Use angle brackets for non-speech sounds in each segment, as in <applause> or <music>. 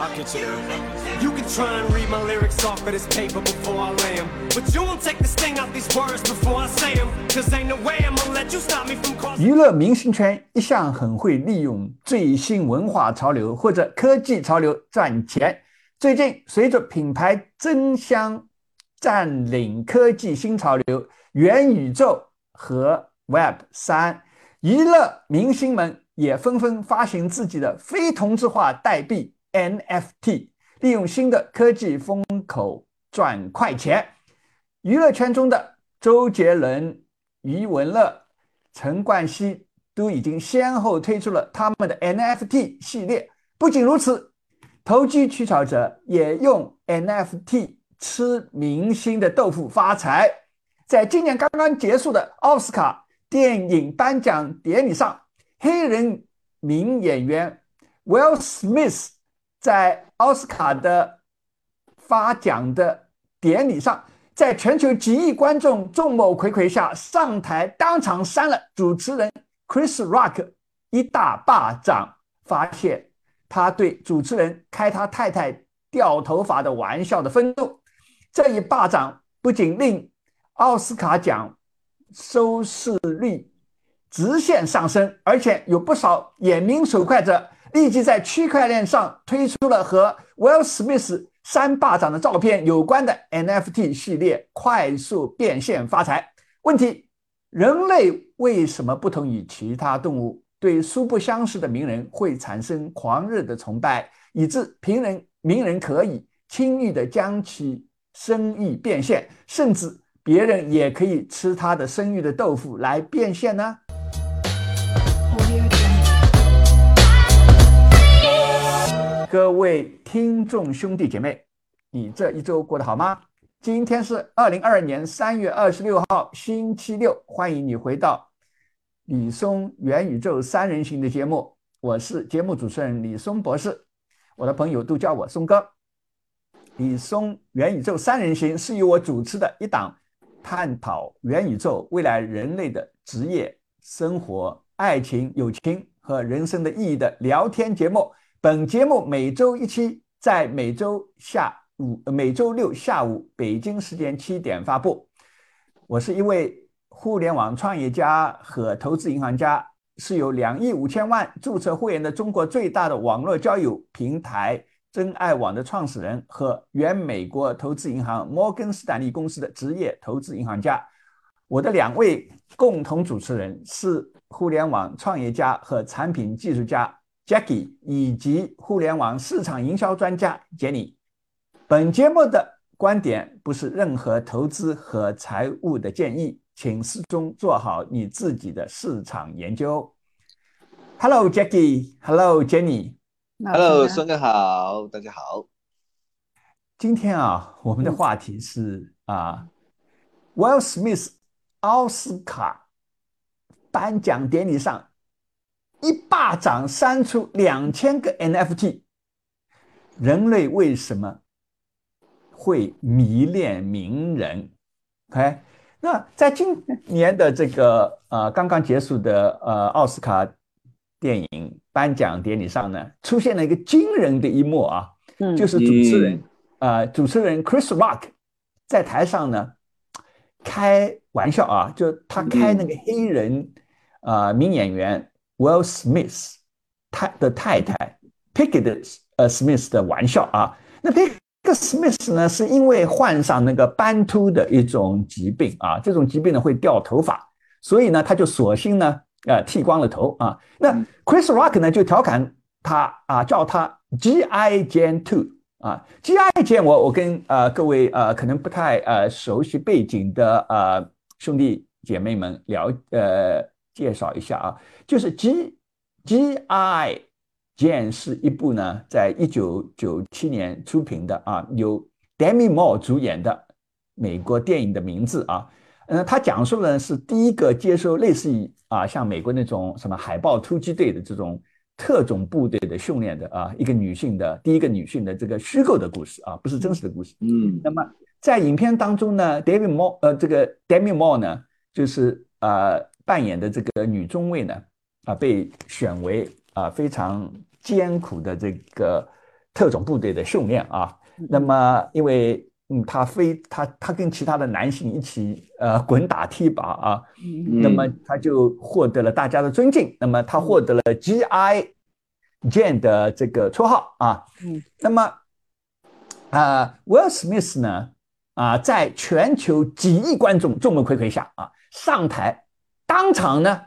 I'll get you there. You can try and read my lyrics off of this paper before I lay them. But you won't take the sting out these words before I say them. Cause ain't no way I'm gonna let you stop me from causing. 娱乐明星圈一向很会利用最新文化潮流或者科技潮流赚钱。最近，随着品牌争相占领科技新潮流、元宇宙和 Web 三，娱乐明星们也纷纷发行自己的非同质化代币 NFT，利用新的科技风口赚快钱。娱乐圈中的周杰伦、余文乐、陈冠希都已经先后推出了他们的 NFT 系列。不仅如此，投机取巧者也用 NFT 吃明星的豆腐发财。在今年刚刚结束的奥斯卡电影颁奖典礼上，黑人名演员 Will Smith 在奥斯卡的发奖的典礼上，在全球几亿观众众目睽睽下上台，当场扇了主持人 Chris Rock 一大巴掌，发泄他对主持人开他太太掉头发的玩笑的愤怒。这一巴掌不仅令奥斯卡奖收视率直线上升，而且有不少眼明手快者立即在区块链上推出了和 Will Smith 三巴掌的照片有关的 NFT 系列，快速变现发财。问题：人类为什么不同于其他动物，对素不相识的名人会产生狂热的崇拜，以致平人名人可以轻易的将其生意变现，甚至别人也可以吃他的生育的豆腐来变现呢？各位听众兄弟姐妹，你这一周过得好吗？今天是二零二二年三月二十六号，星期六，欢迎你回到李松元宇宙三人行的节目，我是节目主持人李松博士，我的朋友都叫我松哥。李松元宇宙三人行是由我主持的一档探讨元宇宙未来人类的职业、生活、爱情、友情和人生的意义的聊天节目。本节目每周一期，在每周下午、每周六下午北京时间七点发布。我是一位互联网创业家和投资银行家，是有两亿五千万注册会员的中国最大的网络交友平台真爱网的创始人和原美国投资银行摩根斯坦利公司的职业投资银行家。我的两位共同主持人是互联网创业家和产品技术家。Jackie 以及互联网市场营销专家 Jenny，本节目的观点不是任何投资和财务的建议，请始终做好你自己的市场研究。Hello Jackie，Hello Jenny，Hello 孙哥好，大家好。今天啊，我们的话题是啊，Will Smith 奥斯卡颁奖典礼上。一巴掌扇出两千个 NFT，人类为什么会迷恋名人？OK，那在今年的这个呃刚刚结束的呃奥斯卡电影颁奖典礼上呢，出现了一个惊人的一幕啊，就是主持人啊主持人 Chris Rock 在台上呢开玩笑啊，就他开那个黑人啊名演员。Will Smith 太的太太 Pickett 呃 Smith 的玩笑啊，那 Pickett Smith 呢是因为患上那个斑秃的一种疾病啊，这种疾病呢会掉头发，所以呢他就索性呢呃剃光了头啊。那 Chris Rock 呢就调侃他啊，叫他 G.I. Jane Two 啊，G.I. Jane 我我跟呃各位呃可能不太呃熟悉背景的呃兄弟姐妹们聊呃。介绍一下啊，就是 G G I Jane 是一部呢，在一九九七年出品的啊，由 Demi Moore 主演的美国电影的名字啊，嗯，他讲述的是第一个接受类似于啊，像美国那种什么海豹突击队的这种特种部队的训练的啊，一个女性的第一个女性的这个虚构的故事啊，不是真实的故事。嗯，那么在影片当中呢，David Moore 呃，这个 Demi Moore 呢，就是呃。扮演的这个女中尉呢，啊，被选为啊非常艰苦的这个特种部队的训练啊。那么因为嗯，他非他他跟其他的男性一起呃滚打踢靶啊，那么他就获得了大家的尊敬。那么他获得了 G.I. Jane 的这个绰号啊。嗯，那么啊，Will Smith 呢啊，在全球几亿观众众目睽睽下啊，上台当场呢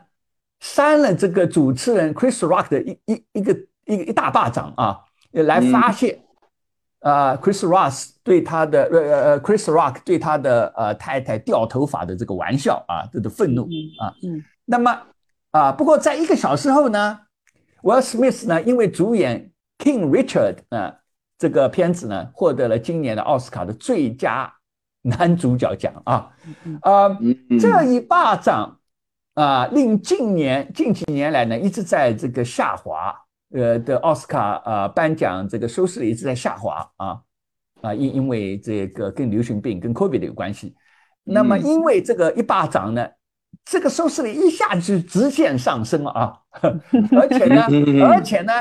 扇了这个主持人 Chris Rock 的一一一个一个一大巴掌啊，来发泄。啊，Chris Rock 对他的呃呃，Chris Rock 对他的呃太太掉头发的这个玩笑啊，这个愤怒啊，嗯，那么啊，不过在一个小时后呢，Will Smith 呢，因为主演 King Richard 啊这个片子呢，获得了今年的奥斯卡的最佳男主角奖啊，啊，这一巴掌啊，令近年近几年来呢，一直在这个下滑。呃的奥斯卡啊颁奖这个收视率一直在下滑啊啊因因为这个跟流行病跟 COVID 有关系，那么因为这个一巴掌呢，这个收视率一下就直线上升了啊，<laughs> 而且呢而且呢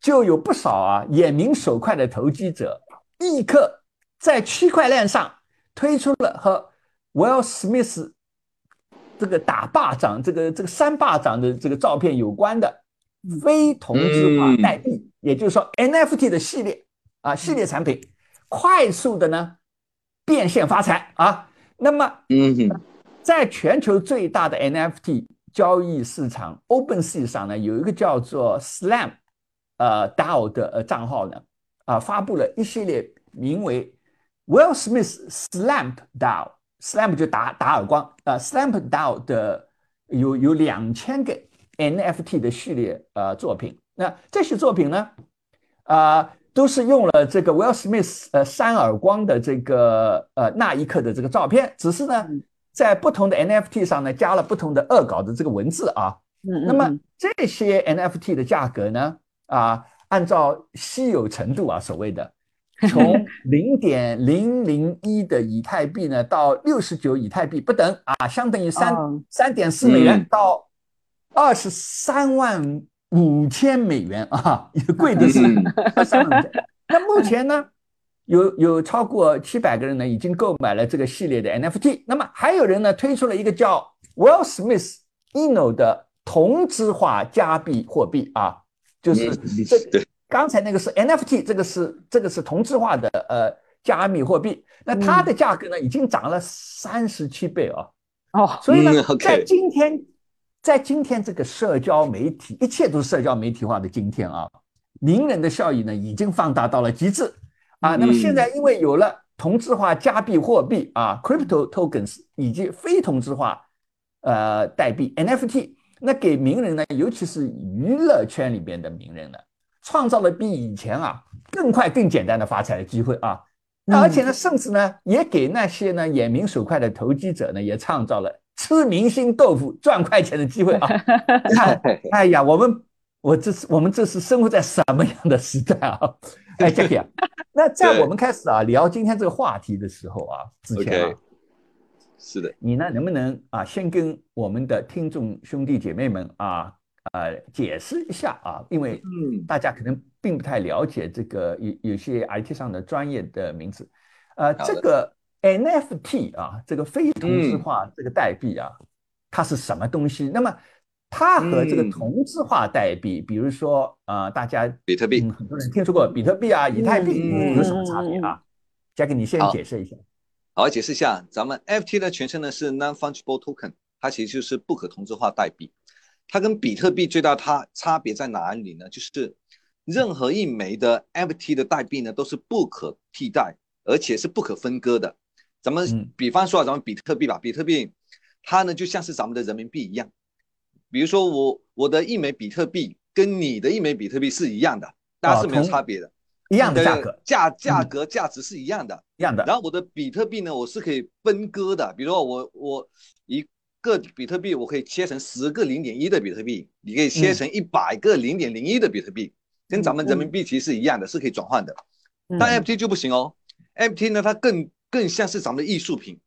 就有不少啊眼明手快的投机者立刻在区块链上推出了和 Will Smith 这个打巴掌这个这个扇巴掌的这个照片有关的。非同质化代币，也就是说 NFT 的系列啊，系列产品，快速的呢变现发财啊。那么，嗯，在全球最大的 NFT 交易市场 OpenSea 上呢，有一个叫做 Slam 呃 DAO 的呃账号呢，啊，发布了一系列名为 Will Smith Slam DAO，Slam 就打打耳光啊，Slam DAO 的有有两千个。NFT 的系列呃作品，那这些作品呢，啊，都是用了这个 Will Smith 呃扇耳光的这个呃那一刻的这个照片，只是呢，在不同的 NFT 上呢加了不同的恶搞的这个文字啊。嗯那么这些 NFT 的价格呢，啊，按照稀有程度啊，所谓的从零点零零一的以太币呢到六十九以太币不等啊，相当于三三点四美元到。二十三万五千美元啊，也贵的是二三万。那目前呢，有有超过七百个人呢，已经购买了这个系列的 NFT。那么还有人呢，推出了一个叫 Will Smith Eno 的同质化加币货币啊，就是这刚才那个是 NFT，这个是这个是同质化的呃加密货币。那它的价格呢，已经涨了三十七倍啊。哦，所以呢，在今天。在今天这个社交媒体，一切都是社交媒体化的今天啊，名人的效益呢已经放大到了极致啊。那么现在因为有了同质化加密货币啊，crypto tokens 以及非同质化呃代币 NFT，那给名人呢，尤其是娱乐圈里边的名人呢，创造了比以前啊更快更简单的发财的机会啊。那而且呢，甚至呢，也给那些呢眼明手快的投机者呢，也创造了。吃明星豆腐赚快钱的机会啊！<laughs> 看，哎呀，我们我这是我们这是生活在什么样的时代啊？<laughs> 哎，Jackie 啊，那在我们开始啊聊今天这个话题的时候啊，之前啊，是的，你呢能不能啊先跟我们的听众兄弟姐妹们啊呃解释一下啊？因为嗯大家可能并不太了解这个有有些 IT 上的专业的名字，呃，这个。NFT 啊，这个非同质化这个代币啊，它是什么东西？那么它和这个同质化代币，比如说啊，大家比特币，很多人听说过比特币啊、以太币有什么差别啊？加给你先解释一下。好，解释一下，咱们 NFT 的全称呢是 Non-Fungible Token，它其实就是不可同质化代币。它跟比特币最大它差别在哪里呢？就是任何一枚的 NFT 的代币呢都是不可替代，而且是不可分割的。咱们比方说啊，咱们比特币吧，比特币它呢就像是咱们的人民币一样。比如说我我的一枚比特币跟你的一枚比特币是一样的，大家是没有差别的，一样的价格，价价格价值是一样的，一样的。然后我的比特币呢，我是可以分割的，比如说我我一个比特币我可以切成十个零点一的比特币，你可以切成一百个零点零一的比特币，跟咱们人民币其实是一样的，是可以转换的。但 FT 就不行哦，FT 呢它更。更像是咱们的艺术品，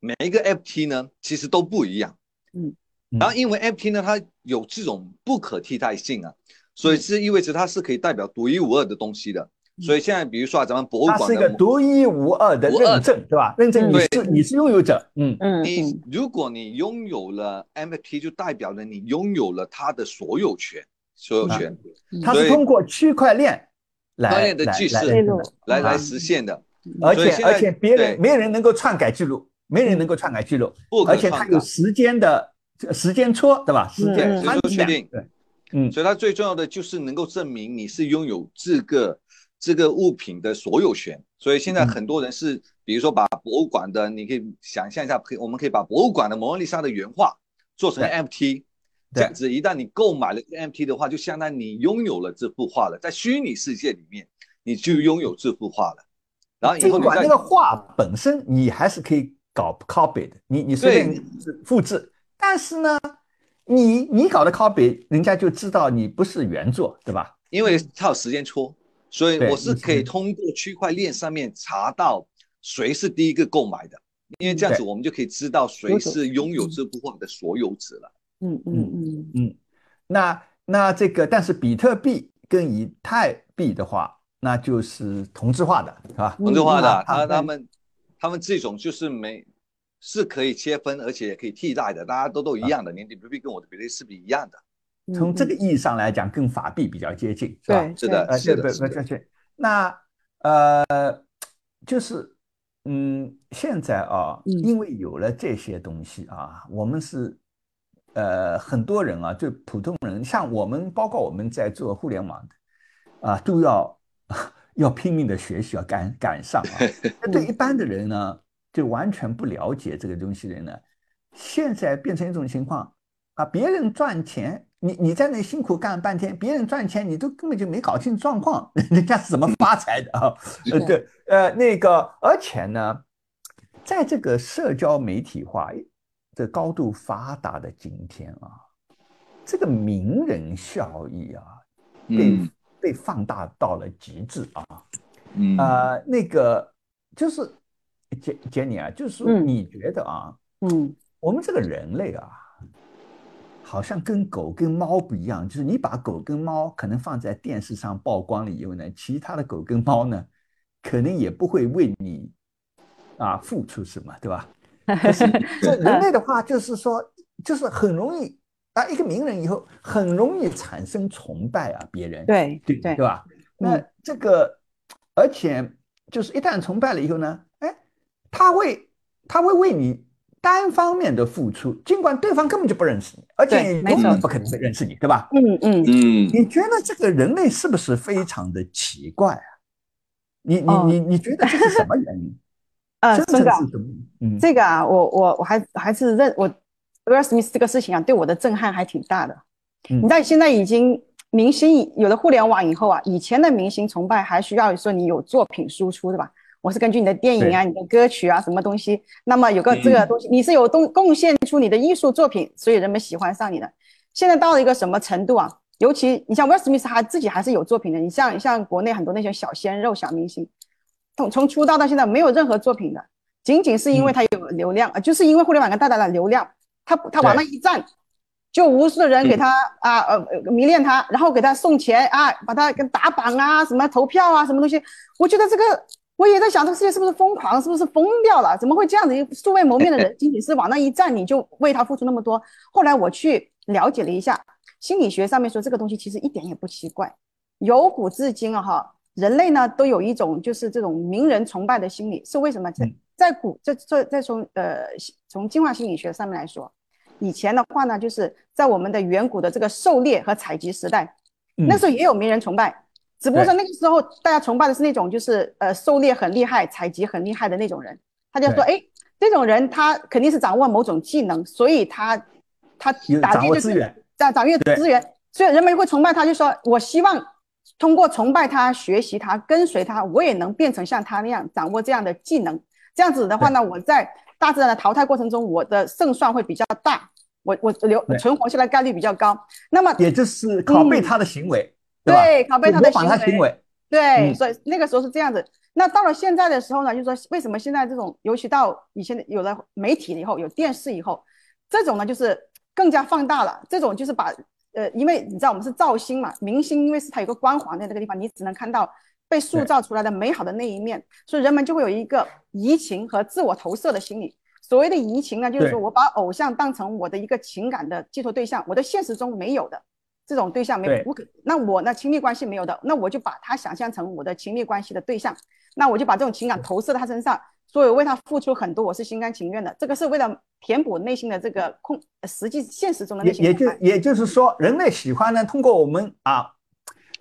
每一个 FT 呢，其实都不一样。嗯，然后因为 FT 呢，它有这种不可替代性啊，所以是意味着它是可以代表独一无二的东西的。所以现在比如说啊，咱们博物它是一个独一无二的认证，对吧？认证你是你是拥有者，嗯，嗯你嗯如果你拥有了 MFT，就代表了你拥有了它的所有权，所有权它是通过区块链来来来来来实现的，而且而且别人对。没人能够篡改记录，没人能够篡改记录，不而且它。有时间的时间戳，对吧？时嗯间嗯穿起来这就确定对，嗯，所以它最重要的就是能够证明你是拥有这个这个物品的所有权。所以现在嗯。很多人是，比如说把博物馆的，你可以想象一下，可以我们可以把博物馆的蒙娜丽莎的原画做成对。NFT，这样子一旦你购买了这个 NFT 的话，就相当于你拥有了这幅画了，在虚拟世界里面你就拥有这幅画了。然后以后你管那个画本身你还是可以搞 copy 的，你你随便复制，但是呢，你你搞的 copy，人家就知道你不是原作，对吧？因为它有时间戳，所以我是可以通过区块链上面查到谁是第一个购买的，因为这样子我们就可以知道谁是拥有这幅画的所有者了。嗯嗯嗯嗯，那那这个，但是比特币跟以太币的话，那就是同质化的，是吧？同质化的，嗯他他们他们这种就是没是可以切分，而且也可以替代的，大家都都一样的，连比特币跟我的比特币是一样的。嗯，从这个意义上来讲，跟法币比较接近，是吧？是的，呃，是的，对对对。那呃，就是嗯，现在啊，嗯因为有了这些东西啊，我们是呃很多人啊，就普通人，像我们，包括我们在做互联网的啊，都要 <laughs> 要拼命的学习，要赶赶上啊。<laughs> 那对一般的人呢，就完全不了解这个东西的人呢，现在变成一种情况啊，别人赚钱。你你在那辛苦干了半天，别人赚钱，你都根本就没搞清状况，<laughs> 人家是怎么发财的啊？呃，对，呃，那个，而且呢，在这个社交媒体化这高度发达的今天啊，这个名人效益啊，被、嗯被放大到了极致啊。嗯呃，那个就是杰杰尼啊，就是你觉得啊，嗯我们这个人类啊，好像跟狗跟猫不一样，就是你把狗跟猫可能放在电视上曝光了以后呢，其他的狗跟猫呢，可能也不会为你啊付出什么，对吧？<laughs> 可是这人类的话，就是说，就是很容易啊，一个名人以后很容易产生崇拜啊，别人对对对对吧？那这个，而且就是一旦崇拜了以后呢，哎，他会他会为你单方面的付出，尽管对方根本就不认识你，而且对没错永远不可能会认识你，对吧？嗯嗯嗯你觉得这个人类是不是非常的奇怪啊？你你哦你你觉得这是什么原因？<laughs> 呃，真孙哥，的是？嗯，这个啊，我我我还还是认我 Will Smith 这个事情啊，对我的震撼还挺大的。嗯你知道现在已经明星有了互联网以后啊，以前的明星崇拜还需要说你有作品输出对吧？我是根据你的电影啊、你的歌曲啊什么东西，那么有个这个东西，你是有贡贡献出你的艺术作品，所以人们喜欢上你的。现在到了一个什么程度啊？尤其你像 Will Smith 他自己还是有作品的，你像像国内很多那些小鲜肉、小明星，从从出道到现在没有任何作品的，仅仅是因为他有流量，啊就是因为互联网带来了流量，他他往那一站，就无数的人给他啊呃呃迷恋他，然后给他送钱啊，把他跟打榜啊，什么投票啊，什么东西，我觉得这个我也在想，这个世界是不是疯狂，是不是疯掉了？怎么会这样子？一个素未谋面的人，仅仅是往那一站，你就为他付出那么多？后来我去了解了一下，心理学上面说这个东西其实一点也不奇怪，由古至今啊哈，人类呢都有一种就是这种名人崇拜的心理，是为什么？在嗯在古在在在从呃从进化心理学上面来说，以前的话呢，就是在我们的远古的这个狩猎和采集时代，嗯那时候也有名人崇拜，只不过说那个时候大家崇拜的是那种就是呃狩猎很厉害、采集很厉害的那种人，他就说，哎，这种人他肯定是掌握某种技能，所以他他打击就是掌掌握对资源，所以人们会崇拜他，就说我希望通过崇拜他、学习他、跟随他，我也能变成像他那样掌握这样的技能。这样子的话呢，我在大自然的淘汰过程中，我的胜算会比较大，我我留存活下来概率比较高。那么也就是拷贝他的行为，吧？对拷贝他的行为对，嗯所以那个时候是这样子。那到了现在的时候呢，就是说为什么现在这种，尤其到以前的有了媒体以后，有电视以后，这种呢就是更加放大了。这种就是把呃，因为你知道我们是造星嘛，明星因为是他有个光环在那个地方，你只能看到被塑造出来的美好的那一面，所以人们就会有一个移情和自我投射的心理。所谓的移情呢，就是说我把偶像当成我的一个情感的寄托对象，我的现实中没有的这种对象没不可，那我那亲密关系没有的，那我就把他想象成我的亲密关系的对象，那我就把这种情感投射到他身上，所以为他付出很多，我是心甘情愿的。这个是为了填补内心的这个空，实际现实中的内心。也也就也就是说，人类喜欢呢，通过我们啊，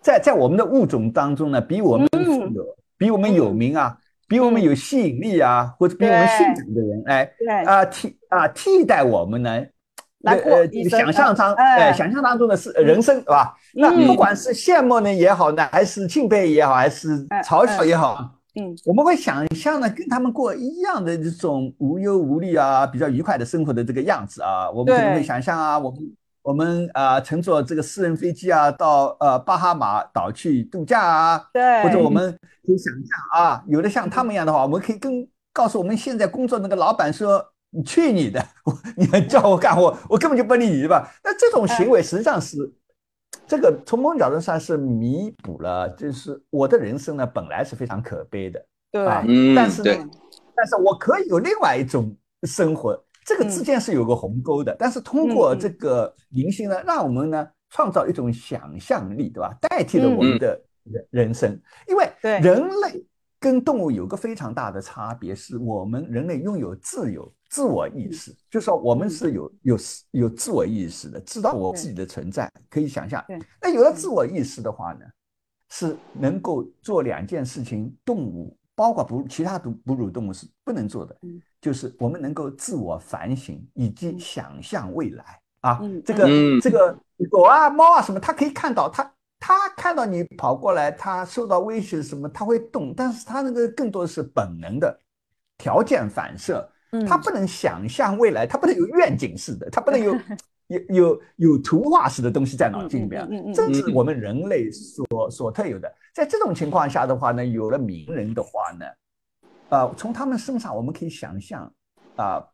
在在我们的物种当中呢，比我们富有，比我们有名啊。比我们有吸引力啊，或者比我们性感的人，哎，啊替啊替代我们呢，呃呃，想象当哎。想象当中的是人生，是吧？那不管是羡慕呢也好呢，还是敬佩也好，还是嘲笑也好，嗯，我们会想象呢跟他们过一样的这种无忧无虑啊，比较愉快的生活的这个样子啊，我们可能会想象啊，我们。我们啊，乘坐这个私人飞机啊，到呃巴哈马岛去度假啊，对，或者我们可以想象啊，有的像他们一样的话，我们可以跟告诉我们现在工作那个老板说：“你去你的，<laughs> 我你叫我干活，我根本就不理你，对吧？”那这种行为实际上是这个从某种角度上是弥补了，就是我的人生呢本来是非常可悲的，对，但是呢，但是我可以有另外一种生活。这个之间是有个鸿沟的，但是通过这个明星呢，让我们呢创造一种想象力，对吧？代替了我们的人人生，因为人类跟动物有个非常大的差别，是我们人类拥有自由、自我意识，就是说我们是有有有自我意识的，知道我自己的存在，可以想象。那有了自我意识的话呢，是能够做两件事情，动物包括哺其他哺哺乳动物是不能做的。就是我们能够自我反省以及想象未来啊，这个这个狗啊、猫啊什么，它可以看到，它它看到你跑过来，它受到威胁什么，它会动，但是它那个更多的是本能的条件反射，它不能想象未来，他不能有愿景式的，他不能有 <laughs> 有有有图画式的东西在脑筋里边，这是我们人类所所特有的。在这种情况下的话呢，有了名人的话呢。啊，从他们身上我们可以想象，啊，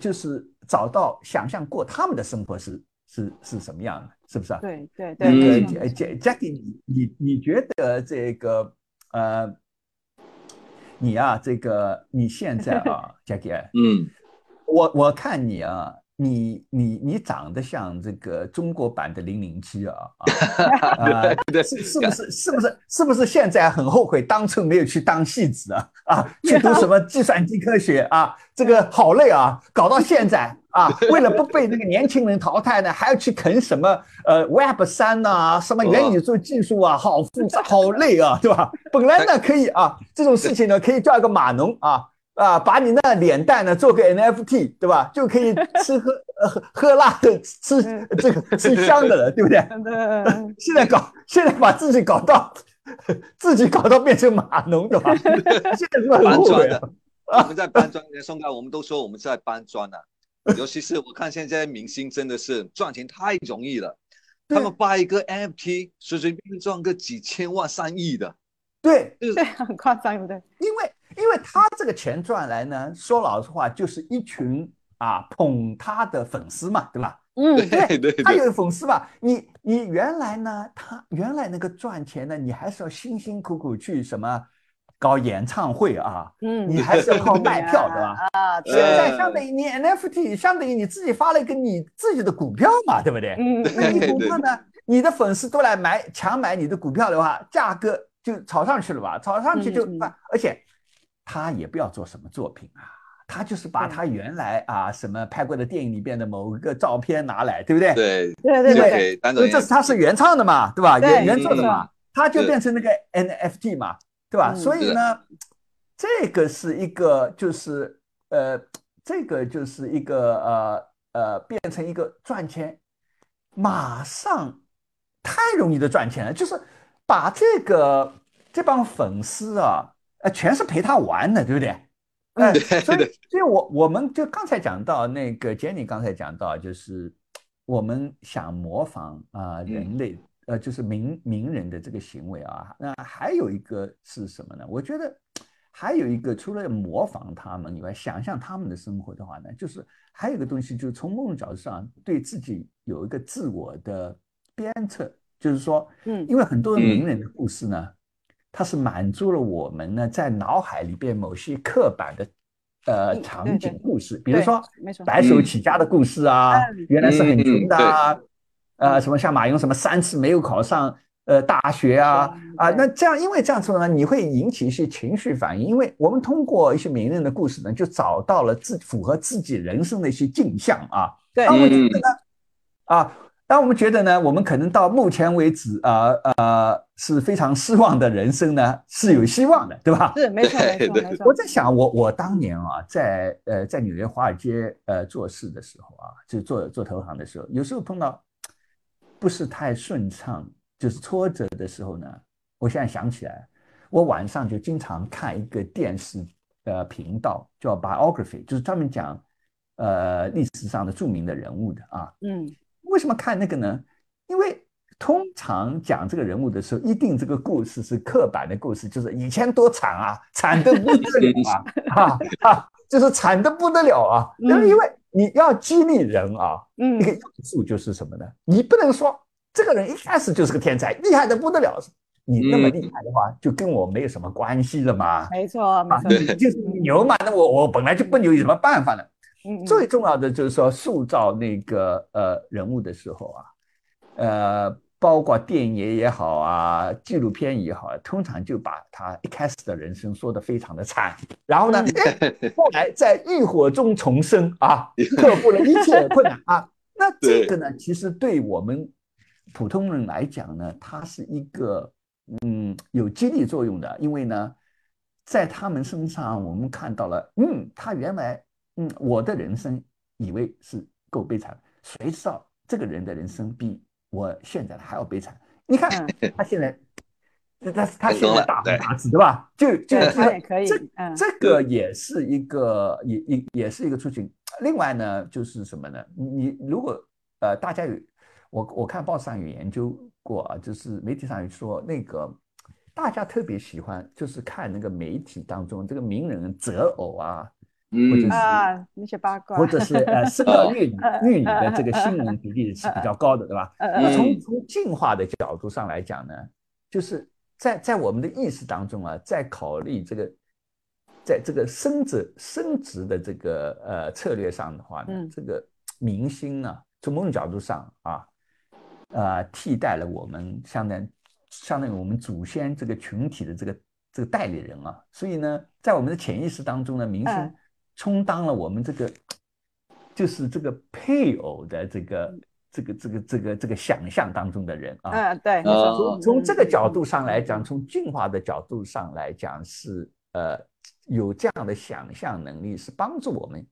就是找到想象过他们的生活是是是什么样的，是不是啊？对对对。那个贾 Jackie，你你你觉得这个呃，你啊，这个你现在啊，<laughs> Jackie，嗯，我我看你啊。你你你长得像这个中国版的零零七啊 <laughs> 啊！是是不是是不是是不是现在很后悔当初没有去当戏子啊啊？去读什么计算机科学啊？这个好累啊！搞到现在啊，为了不被那个年轻人淘汰呢，还要去啃什么呃 Web 三呐，什么元宇宙技术啊，好复杂，好累啊，对吧？本来呢可以啊，这种事情呢可以叫一个码农啊。啊，把你那脸蛋呢做个 NFT，对吧？就可以吃喝喝喝辣的，吃这个吃香的了，对不对？<laughs> 现在搞，现在把自己搞到自己搞到变成码农，对吧？<laughs> 现在是搬砖的，我们在搬 <laughs> 砖。宋哥，我们都说我们是在搬砖呢。尤其是我看现在明星真的是赚钱太容易了，他们发一个 NFT，随随便便赚个几千万、上亿的。对，对，很夸张，对不对？因为。因为他这个钱赚来呢，说老实话，就是一群啊捧他的粉丝嘛，对吧？嗯，对对，他有粉丝吧？你你原来呢，他原来那个赚钱呢，你还是要辛辛苦苦去什么搞演唱会啊？嗯，你还是要靠卖票，对吧？<laughs> 啊，现在相当于你 NFT，相当于你自己发了一个你自己的股票嘛，对不对？嗯，那你股票呢？你的粉丝都来买抢买你的股票的话，价格就炒上去了吧？炒上去就而且。他也不要做什么作品啊，他就是把他原来啊什么拍过的电影里边的某一个照片拿来，对不对？对对对对，因为这是他是原创的嘛，对吧？原原作的嘛，他就变成那个 NFT 嘛，对吧？所以呢，这个是一个就是呃，这个就是一个呃呃，变成一个赚钱，马上太容易的赚钱了，就是把这个这帮粉丝啊。全是陪他玩的，对不对？嗯，所以，所以我我们就刚才讲到那个 Jenny 刚才讲到，就是我们想模仿啊人类，呃，就是名名人的这个行为啊。那还有一个是什么呢？我觉得还有一个，除了模仿他们以外，想象他们的生活的话呢，就是还有一个东西，就是从某种角度上对自己有一个自我的鞭策，就是说，嗯，因为很多名人的故事呢。它是满足了我们呢在脑海里边某些刻板的呃嗯场景故事，比如说白手起家的故事啊，嗯原来是很穷的啊，嗯呃，什么像马云什么三次没有考上呃大学啊啊，那这样因为这样子呢，你会引起一些情绪反应，因为我们通过一些名人的故事呢，就找到了自符合自己人生的一些镜像啊，对。当我觉嗯得呢，啊，当我们觉得呢，我们可能到目前为止啊呃是非常失望的人生呢，是有希望的，对吧？是没错没错没错我，在想，我我当年啊，在呃在纽约华尔街呃做事的时候啊，就做做投行的时候，有时候碰到不是太顺畅，就是挫折的时候呢，我现在想起来，我晚上就经常看一个电视呃频道叫 biography，就是专门讲呃历史上的著名的人物的啊。嗯为什么看那个呢？因为通常讲这个人物的时候，一定这个故事是刻板的故事，就是以前多惨啊，<laughs> 惨得不得了啊，<laughs> 啊啊，就是惨得不得了啊。嗯那么因为你要激励人啊，嗯一个要素就是什么呢？你不能说这个人一开始就是个天才，厉害的不得了，你那么厉害的话，就跟我没有什么关系了嘛。没错没啊，错，你就是牛嘛，那我我本来就不牛，有什么办法呢？最重要的就是说，塑造那个呃人物的时候啊，呃，包括电影也好啊，纪录片也好啊，通常就把他一开始的人生说的非常的惨，然后呢，哎后来在浴火中重生啊，<laughs> 克服了一切困难啊。<laughs> 那这个呢，其实对我们普通人来讲呢，它是一个嗯有激励作用的，因为呢，在他们身上我们看到了，嗯，他原来嗯我的人生以为是够悲惨，谁知道这个人的人生比我现在的还要悲惨？你看嗯他现在，<laughs> 他他他现在大红对大紫，对吧？就就对就他也可以这个也是一个也也也是一个出行。另外呢，就是什么呢？你你如果呃大家有我我看报上有研究过啊，就是媒体上有说那个大家特别喜欢就是看那个媒体当中这个名人择偶啊，或者啊那些八卦，或者是呃生儿育女育女的这个新闻比例是比较高的，对吧？嗯那嗯。从从进化的角度上来讲呢，就是在在我们的意识当中啊，在考虑这个，在这个升值升值的这个呃策略上的话呢，嗯。这个明星呢，从某种角度上啊，呃，替代了我们相当相当于我们祖先这个群体的这个这个代理人啊，所以呢，在我们的潜意识当中呢，明星嗯充当了我们这个就是这个配偶的这个这个这个这个这个想象当中的人啊。嗯对，从从这个角度上来讲，从进化的角度上来讲，是呃有这样的想象能力，是帮助我们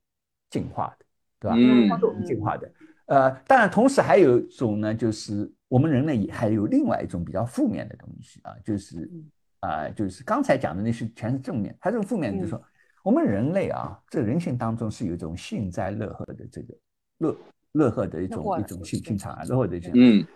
进化的，对吧？嗯帮助我们进化的。呃，当然，同时还有一种呢，就是我们人类也还有另外一种比较负面的东西啊，就是嗯啊、就是刚才讲的那些全是正面，还种负面，就是说我们人类啊，这人性当中是有一种幸灾乐祸的这个乐乐祸的一种一种性对性场啊，乐祸的一种。嗯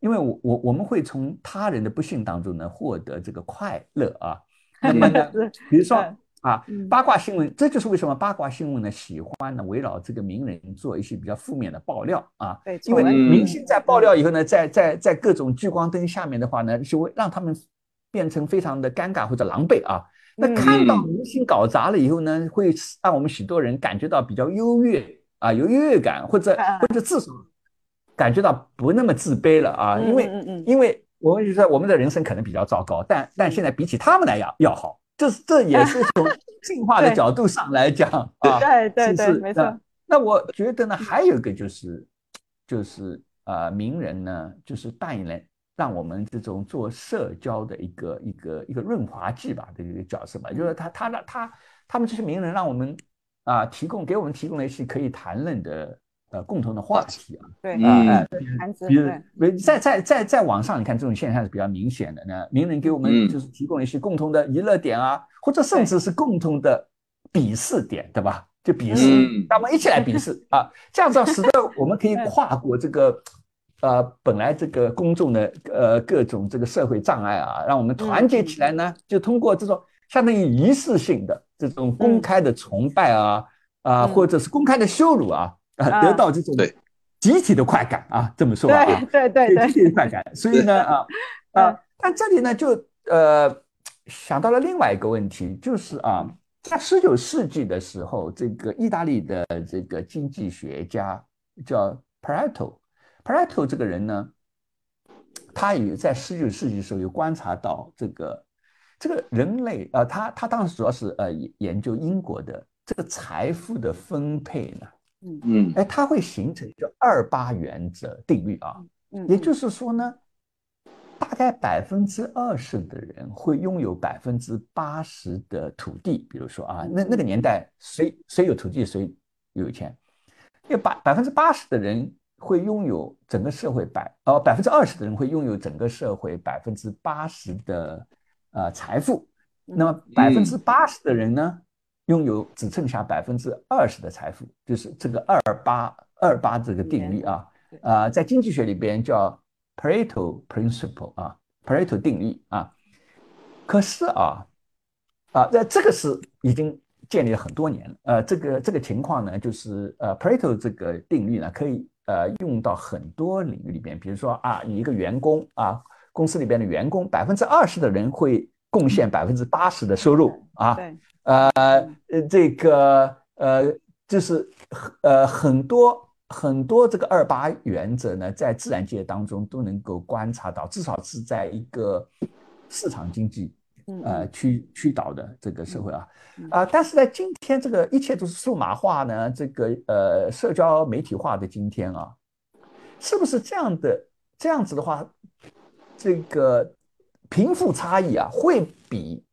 因为我我我们会从他人的不幸当中呢获得这个快乐啊。那么呢，<laughs> 比如说嗯啊嗯，八卦新闻，这就是为什么八卦新闻呢喜欢呢围绕这个名人做一些比较负面的爆料啊。对，因为明星在爆料以后呢，在在在各种聚光灯下面的话呢，就会让他们变成非常的尴尬或者狼狈啊。那嗯。看到明星搞砸了以后呢，会让我们许多人感觉到比较优越啊，有优越感，或者啊。或者至少感觉到不那么自卑了啊，嗯因为嗯嗯。因为我们就说我们的人生可能比较糟糕，但但现在比起他们来要要好，这是这也是从 <laughs> 进化的角度上来讲啊，对对对没错那。那我觉得呢，还有一个就是，就是呃，名人呢，就是扮演了让我们这种做社交的一个一个一个润滑剂吧的一个角色吧，就是他他让他他们这些名人让我们啊、提供给我们提供了一些可以谈论的呃共同的话题啊，对嗯啊哎谈资比如对，比如在在在在网上，你看这种现象是比较明显的呢。名人给我们嗯就是提供了一些共同的娱乐点啊，或者甚至是共同的鄙视点，对吧？就鄙视，嗯让我们一起来鄙视啊，这样子使得我们可以跨过这个呃本来这个公众的呃各种这个社会障碍啊，让我们团结起来呢，就通过这种相当于仪式性的这种公开的崇拜啊啊，嗯。或者是公开的羞辱啊，啊，啊。得到这种对。集体的快感啊，这么说啊。对。对对对对。集体的快感。所以呢，啊 <laughs> 啊，但这里呢，就呃，想到了另外一个问题，就是啊，在十九世纪的时候，这个意大利的这个经济学家叫 Pareto，Pareto 这个人呢，他也在十九世纪的时候有观察到这个这个人类呃，他他当时主要是呃研究英国的这个财富的分配呢，嗯。嗯。哎，它会形成一个二八原则定律啊，嗯，也就是说呢，大概百分之二十的人会拥有百分之八十的土地。比如说啊，那那个年代谁谁有土地谁有钱，有百百分之八十的人会拥有整个社会百呃百分之二十的人会拥有整个社会百分之八十的呃财富，那么百分之八十的人呢，拥有只剩下百分之二十的财富，就是这个二八二八这个定律啊。对啊，在经济学里边叫 Pareto Principle 啊，Pareto 定律啊。可是啊，啊，在这个是已经建立了很多年了。呃，这个这个情况呢，就是呃 Pareto 这个定律呢，可以呃用到很多领域里边。比如说啊，你一个员工啊，公司里边的员工，百分之二十的人会贡献百分之八十的收入啊。对，呃呃，这个呃，就是呃很多很多这个二八原则呢，在自然界当中都能够观察到，至少是在一个市场经济嗯呃驱驱导的这个社会啊嗯啊，但是在今天这个一切都是数码化呢，这个呃社交媒体化的今天啊，是不是这样的这样子的话，这个贫富差异啊，会比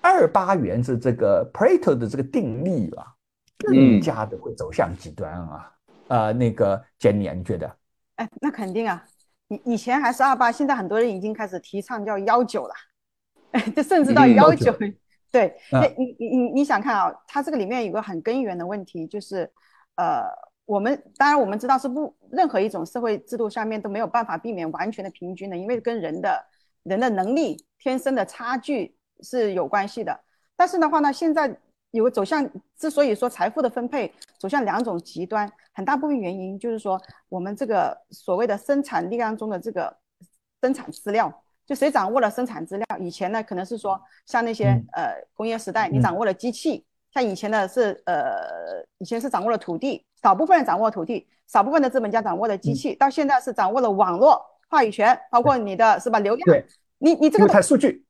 二八原则这个 Pareto 的这个定律啊，更加的会走向极端啊。啊、那个 Jenny 啊，你觉得？哎，那肯定啊，以以前还是二八，现在很多人已经开始提倡叫幺九了，就甚至到嗯幺19九。对，嗯那你你你你想看啊，它这个里面有个很根源的问题，就是呃，我们当然我们知道是不任何一种社会制度下面都没有办法避免完全的平均的，因为跟人的人的能力天生的差距是有关系的。但是的话呢，现在有个走向，之所以说财富的分配走向两种极端，很大部分原因就是说我们这个所谓的生产力量中的这个生产资料，就谁掌握了生产资料？以前呢，可能是说像那些、嗯呃工业时代，你嗯掌握了机器，像以前的是呃以前是掌握了土地，少部分人掌握土地，少部分的资本家掌握了机器，到现在是掌握了网络话语权，包括你的是吧流量，对，你你这个它数据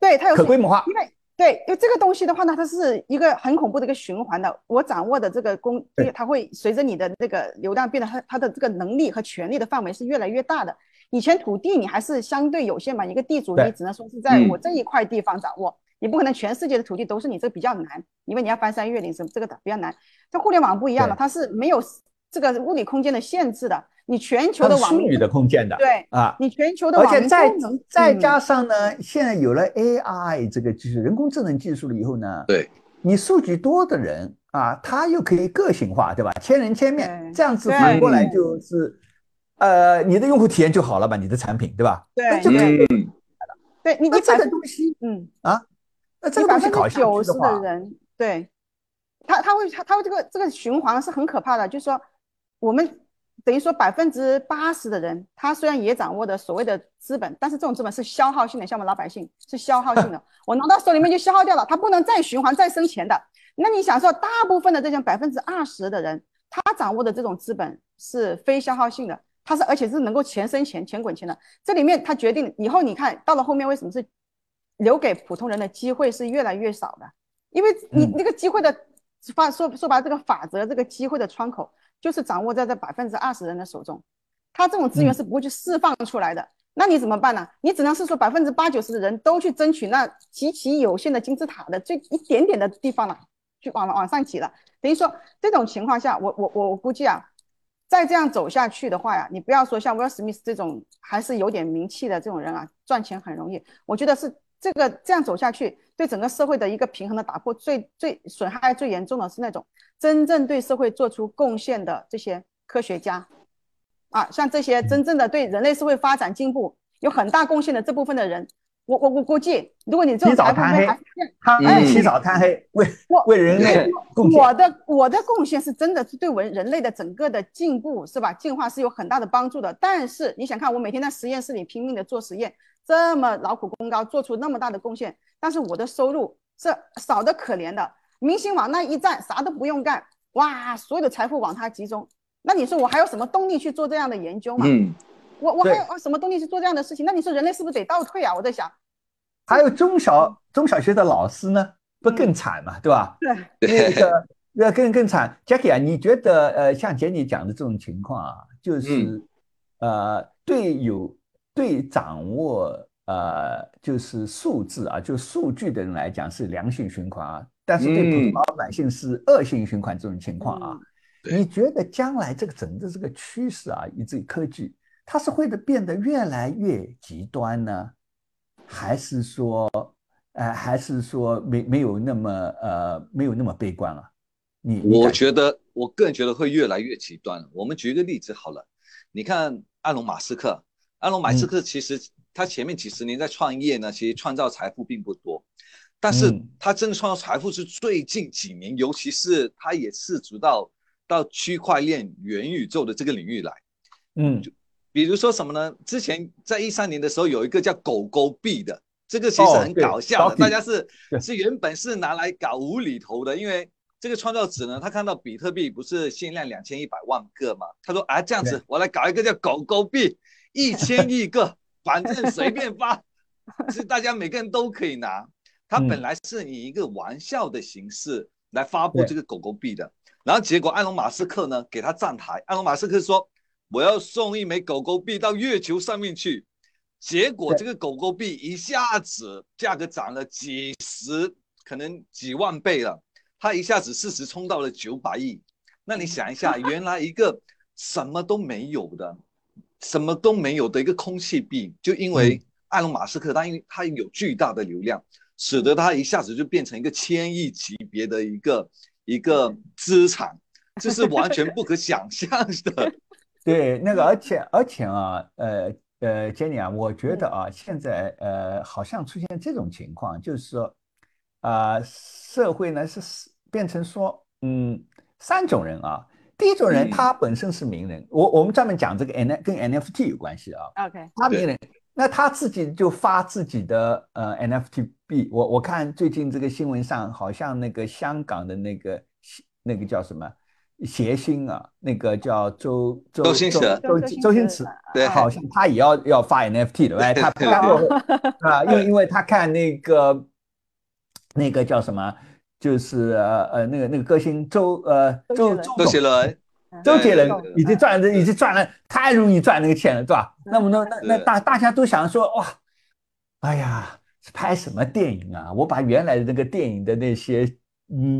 对它有可规模化，因为对，因为这个东西的话呢，它是一个很恐怖的一个循环的。我掌握的这个工，对它会随着你的那个流量变得，它它的这个能力和权力的范围是越来越大的。以前土地你还是相对有限嘛，一个地主你只能说是在嗯我这一块地方掌握，你不可能全世界的土地都是你，这个比较难，因为你要翻山越岭什么，这个的比较难。这互联网不一样了，它是没有这个物理空间的限制的，你全球的网民是虚拟的空间的，对，啊。你全球的网民而且再再嗯加上呢，现在有了 AI 这个技术，人工智能技术了以后呢，对，你数据多的人啊，他又可以个性化，对吧？千人千面，这样子反过来就是，呃，你的用户体验就好了吧？你的产品，对吧？对那就可以嗯，对你你这个东西，嗯。那这你百分个东西搞下之九十去的话的，人，对，他他会他他会这个这个循环是很可怕的，就是说我们等于说百分之八十的人，他虽然也掌握的所谓的资本，但是这种资本是消耗性的，像我们老百姓是消耗性的，我拿到手里面就消耗掉了，他不能再循环再生钱的。那你想说，大部分的这种百分之二十的人，他掌握的这种资本是非消耗性的，它是而且是能够钱生钱、钱滚钱的。这里面它决定以后你看到了后面为什么是留给普通人的机会是越来越少的，因为你嗯那个机会的法说说白了，这个法则这个机会的窗口就是掌握在这百分之二十人的手中，他这种资源嗯是不会去释放出来的。那你怎么办呢？你只能是说百分之八九十的人都去争取那极其有限的金字塔的最一点点的地方了，去往往上挤了。等于说这种情况下，我我我我估计啊，再这样走下去的话呀，你不要说像威尔史密斯这种还是有点名气的这种人啊，赚钱很容易。我觉得是这个这样走下去，对整个社会的一个平衡的打破最最损害最严重的是那种真正对社会做出贡献的这些科学家啊，像这些真正的对人类社会发展进步有很大贡献的这部分的人，我我我估计，如果你这起种早贪黑他嗯起早贪黑，为为人类贡献。我的我的贡献是真的是对我人类的整个的进步是吧？进化是有很大的帮助的。但是你想看，我每天在实验室里拼命的做实验，这么劳苦功高，做出那么大的贡献，但是我的收入是少的可怜的。明星往那一站，啥都不用干，哇，所有的财富往他集中。那你说我还有什么动力去做这样的研究嘛？嗯，我我还对有什么动力去做这样的事情？那你说人类是不是得倒退啊？我在想，还有中小中小学的老师呢，不更惨嘛，对吧？对，那个那更更惨，Jackie 啊，你觉得呃，像杰尼讲的这种情况啊，就是、呃，对有对掌握呃就是数字啊，就数据的人来讲是良性循环啊，但是对普通嗯。老百姓是恶性循环这种情况啊，对你觉得将来这个整个这个趋势啊，以至于科技，它是会的变得越来越极端呢，还是说，呃，还是说没没有那么呃没有那么悲观了？你你我感觉得，我个人觉得会越来越极端。我们举一个例子好了，你看埃隆·马斯克，埃隆·马斯克其实他前面几十年在创业呢，其实创造财富并不多，但是嗯他真的创造财富是最近几年，尤其是他也涉足到到区块链、元宇宙的这个领域来。嗯比如说什么呢？之前在一三年的时候，有一个叫狗狗币的，这个其实很搞笑的大家是是原本是拿来搞无厘头的，因为这个创造者呢，他看到比特币不是限量两千一百万个嘛，他说啊这样子，我来搞一个叫狗狗币，一千亿个，<laughs> 反正随便发，是大家每个人都可以拿。他嗯本来是以一个玩笑的形式来发布对。这个狗狗币的，然后结果埃隆·马斯克呢给他站台，埃隆·马斯克说我要送一枚狗狗币到月球上面去，结果这个狗狗币一下子价格涨了几十，可能几万倍了，它一下子市值冲到了九百亿。那你想一下，<laughs> 原来一个什么都没有的，什么都没有的一个空气币，就因为埃隆·马斯克他因为他有巨大的流量，使得他一下子就变成一个千亿级别的一个一个资产，这是完全不可想象的。对，那个而且而且啊，呃呃，Jenny 啊，我觉得啊，现在呃好像出现这种情况，就是说，啊、社会呢是是变成说，嗯，三种人啊。第一种人，嗯他本身是名人，我我们专门讲这个 N 跟 NFT 有关系啊。OK，他名人，那他自己就发自己的呃 NFT 币。我我看最近这个新闻上，好像那个香港的那个那个叫什么谐星啊，那个叫周周周星驰。周周周星驰，对。好像他也要要发 NFT 的，<laughs> 哎，他对他过 <laughs> 啊，因为因为他看那个那个叫什么，就是呃呃那个那个歌星周呃周周杰伦。周杰伦，已经赚了，已经赚了，太容易赚那个钱了，对吧？那么那，那那大大家都想说，哇，哎呀，拍什么电影啊？我把原来的那个电影的那些嗯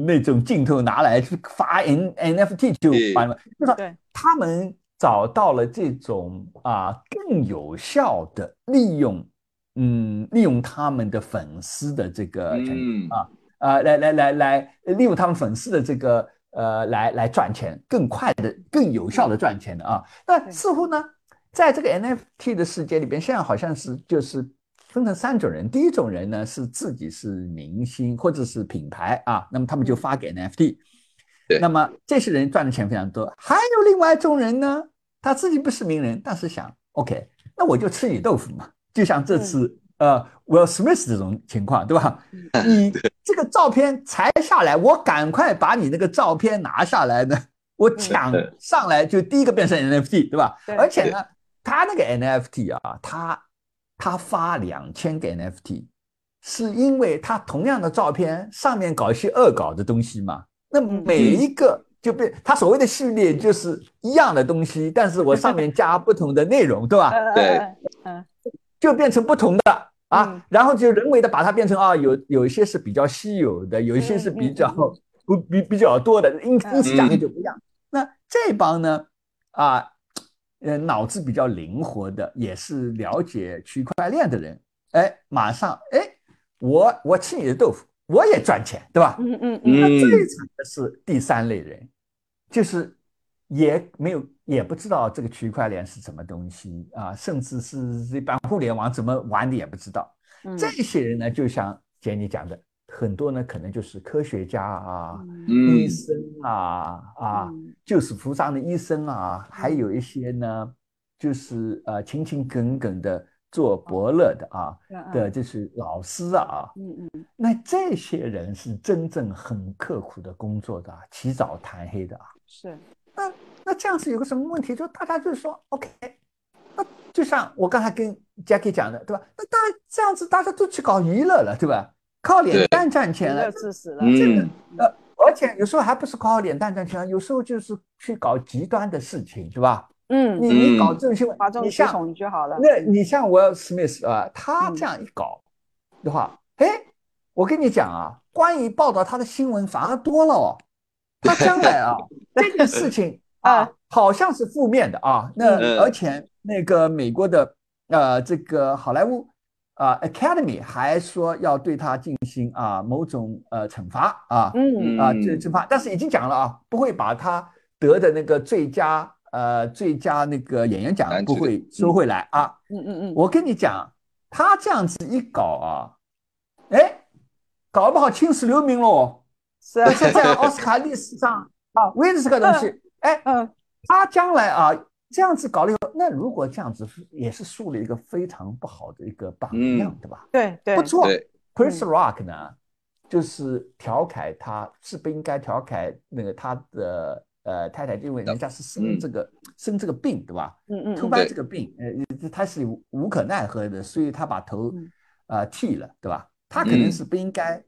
那种镜头拿来去发 N NFT 就完了，就是他们找到了这种啊更有效的利用，嗯，利用他们的粉丝的这个啊。啊，来来来来，利用他们粉丝的这个呃，来来赚钱，更快的、更有效的赚钱的啊。那似乎呢，在这个 NFT 的世界里边，现在好像是就是分成三种人。第一种人呢是自己是明星或者是品牌啊，那么他们就发给 NFT。对那么这些人赚的钱非常多。还有另外一种人呢，他自己不是名人，但是想 OK，那我就吃你豆腐嘛，就像这次。呃，Will Smith 这种情况，对吧？你这个照片裁下来，我赶快把你那个照片拿下来呢，我抢上来就第一个变成 NFT，对吧？而且呢，他那个 NFT 啊，他他发两千个 NFT，是因为他同样的照片上面搞一些恶搞的东西嘛，那每一个就变他所谓的序列就是一样的东西，但是我上面加不同的内容，对吧？呃 <laughs> 对。呃呃就变成不同的啊嗯，然后就人为的把它变成啊，有有一些是比较稀有的，有一些是比较嗯嗯不比比较多的，因嗯。因此价格就不一样。那这帮呢啊，呃，脑子比较灵活的，也是了解区块链的人，哎，马上哎，我我吃你的豆腐，我也赚钱，对吧？嗯嗯嗯那嗯最惨的是第三类人，就是也没有也不知道这个区块链是什么东西啊，甚至是这般互联网怎么玩的也不知道。嗯这些人呢，就像杰尼讲的，很多呢可能就是科学家啊、嗯医生啊啊，嗯救死扶伤的医生啊，还有一些呢，就是呃勤勤恳恳的做伯乐的啊嗯的，就是老师啊。嗯嗯那这些人是真正很刻苦的工作的啊，起早贪黑的啊。是那那这样子有个什么问题？就大家就是说，OK，那就像我刚才跟 Jackie 讲的，对吧？那大家这样子，大家都去搞娱乐了，对吧？靠脸蛋赚钱了，乐致死了，嗯。呃，而且有时候还不是靠脸蛋赚钱，有时候就是去搞极端的事情，对吧？嗯。你你嗯搞这种新闻哗，众取你像宠就好了。那你像 Will Smith 啊，他嗯这样一搞的话，哎，我跟你讲啊，关于报道他的新闻反而多了哦。<laughs> 他将来啊，这件事情 <laughs> 啊。啊，好像是负面的啊。那嗯。而且那个美国的呃这个好莱坞啊 Academy 还说要对他进行啊某种呃惩罚啊。嗯啊，嗯这惩罚，但是已经讲了啊，不会把他得的那个最佳呃最佳那个演员奖不会收回来啊。嗯嗯嗯，我跟你讲，他这样子一搞啊，哎，搞不好青史留名喽。是而且在奥斯卡历史上啊，为了这个东西，哎，嗯他将来啊这样子搞了以后，那如果这样子是也是树立一个非常不好的一个榜样，对吧？对对。不错，Chris Rock 呢，就是调侃他是不应该调侃那个他的呃太太，因为人家是生嗯这个生这个病，对吧？嗯嗯嗯。突发这个病，呃，他是无无可奈何的，所以他把头嗯。呃剃了，对吧？他可能嗯。是不应该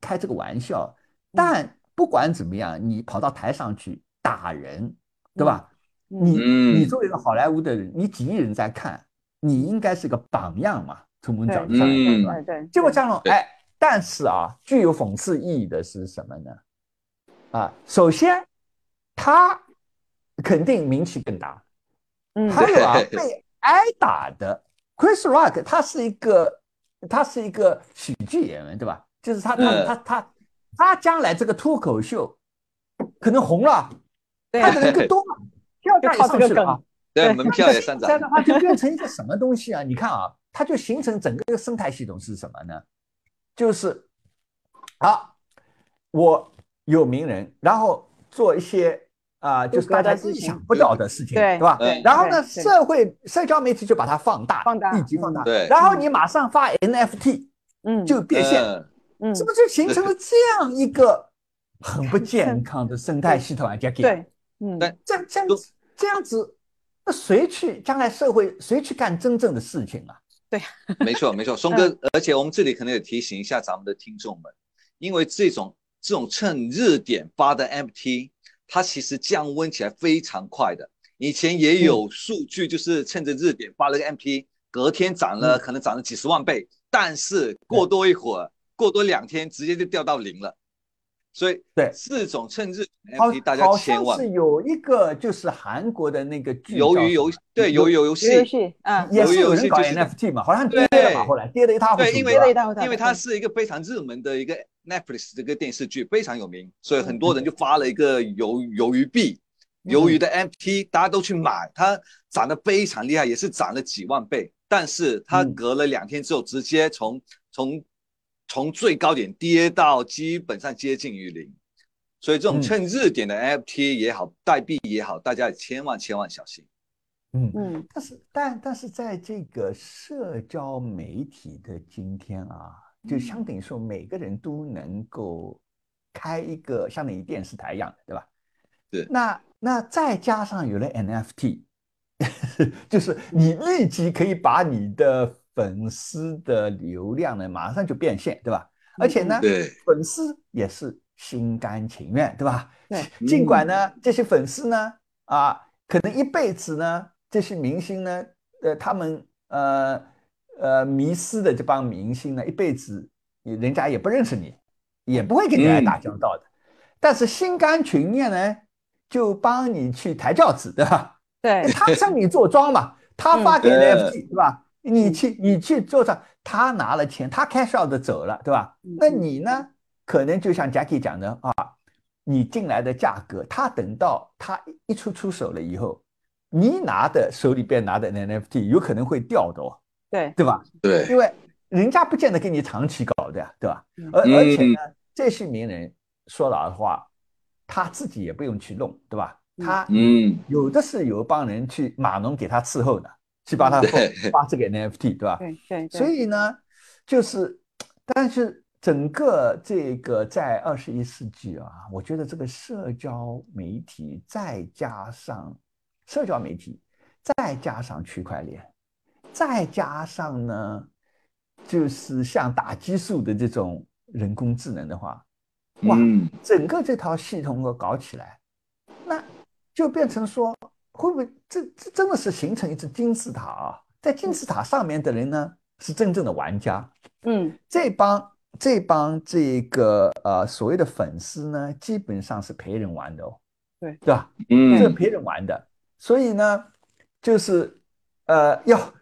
开这个玩笑，但不管怎么样，你跑到台上去打人，对吧？你嗯你作为一个好莱坞的人，你几亿人在看，你应该是个榜样嘛，从某种角度上来讲，嗯对吧？对对，结果这样了，对哎，但是啊，具有讽刺意义的是什么呢？啊，首先他肯定名气更大，嗯还有啊，被挨打的 Chris Rock，他是一个，他是一个喜剧演员，对吧？就是他他嗯他他他将来这个脱口秀可能红了，对他的人更多了，票价也上去了啊。对，门票也上涨这样，的话就变成一个什么东西啊？你看啊，它就形成整个一个生态系统是什么呢？就是啊，我有名人，然后做一些啊、就是大家意想不到的事情，对。吧？对。然后呢，对对。社会社交媒体就把它放大，放大。立即放大，嗯对。然后你马上发 NFT 嗯。就变现，嗯。嗯。是不是就形成了这样一个很不健康的生态系统啊？Jackie，对。嗯。对这样这样子这样子，那谁去将来社会谁去干真正的事情啊？对没错没错，<laughs> 松哥，而且我们这里可能也提醒一下咱们的听众们，因为这种这种趁热点发的 MT，它其实降温起来非常快的。以前也有数据，就是趁着热点发了个 MT，隔天涨了，嗯可能涨了几十万倍，但是过多一会儿，过多两天，直接就掉到零了。所以对。四种趁热点的好 MT，大家好千万像是有一个就是韩国的那个剧鱿鱼游对鱿鱼游戏。游游戏嗯。也是有人搞鱿鱼游戏就是 NFT 嘛，好像跌了嘛，对后来跌得一塌糊涂。对，因为它是一个非常热门的一个 Netflix 这个电视剧，非常有名，所以很多人就发了一个鱿鱿鱼币，鱿鱼的 MT，大家都去买，它涨得非常厉害，也是涨了几万倍，但是它嗯。隔了两天之后，直接从从从最高点跌到基本上接近于零，所以这种嗯。趁热点的 NFT 也好，代币也好，大家千万千万小心。嗯，嗯。但是但但是在这个社交媒体的今天啊，就相等于说每个人都能够开一个相当于电视台一样的，对吧？对。那那再加上有了 NFT，<laughs> 就是你立即可以把你的粉丝的流量呢马上就变现，对吧？而且呢，对粉丝也是心甘情愿，对吧？对尽管呢，这些粉丝呢，啊，可能一辈子呢，这些明星呢，呃，他们呃呃迷失的这帮明星呢，一辈子人家也不认识你，也不会跟你来打交道的，但是心甘情愿呢，就帮你去抬轿子，对吧？对他向你做庄嘛，他发给你嗯 NFT，对吧？你去你去做上，他拿了钱，他 cash out 的走了，对吧？那你呢？可能就像 Jackie 讲的啊，你进来的价格，他等到他一出出手了以后，你拿的手里边拿的 NFT 有可能会掉的哦，对对吧？对因为人家不见得给你长期搞的呀，对吧？嗯而而且呢，这些名人说老实话，他自己也不用去弄，对吧？嗯他嗯，有的是有一帮人去码农给他伺候的，去帮他对。发这个 NFT，对吧？对对对，所以呢，就是，但是整个这个在二十一世纪啊，我觉得这个社交媒体再加上社交媒体，再加上区块链，再加上呢，就是像打激素的这种人工智能的话，哇，嗯。整个这套系统我搞起来，那就变成说，会不会这这真的是形成一只金字塔啊？在金字塔上面的人呢，是真正的玩家，嗯这帮这帮这个呃所谓的粉丝呢，基本上是陪人玩的哦，对对吧？嗯这是嗯陪人玩的，所以呢，就是呃要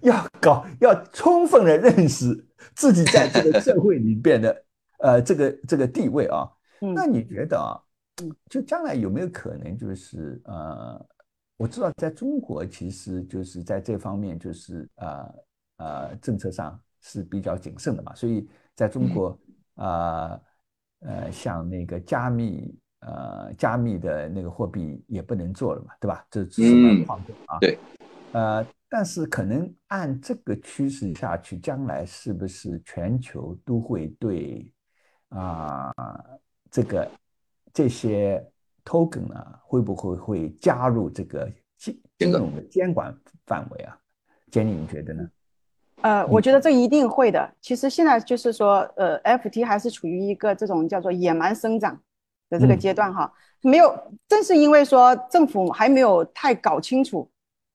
要搞要充分的认识自己在这个社会里边的 <laughs> 呃这个这个地位啊。嗯那你觉得啊嗯，就将来有没有可能就是呃，我知道在中国其实就是在这方面就是呃呃政策上是比较谨慎的嘛，所以在中国呃呃像那个加密呃加密的那个货币也不能做了嘛，对吧？这只是嗯矿工啊，对，呃，但是可能按这个趋势下去，将来是不是全球都会对啊、这个这些 token 啊，会不会会加入这个金金融的监管范围啊？简妮，你觉得呢？呃，我觉得这一定会的。其实现在就是说，呃，FT 还是处于一个这种叫做野蛮生长的这个嗯阶段哈，没有，正是因为说政府还没有太搞清楚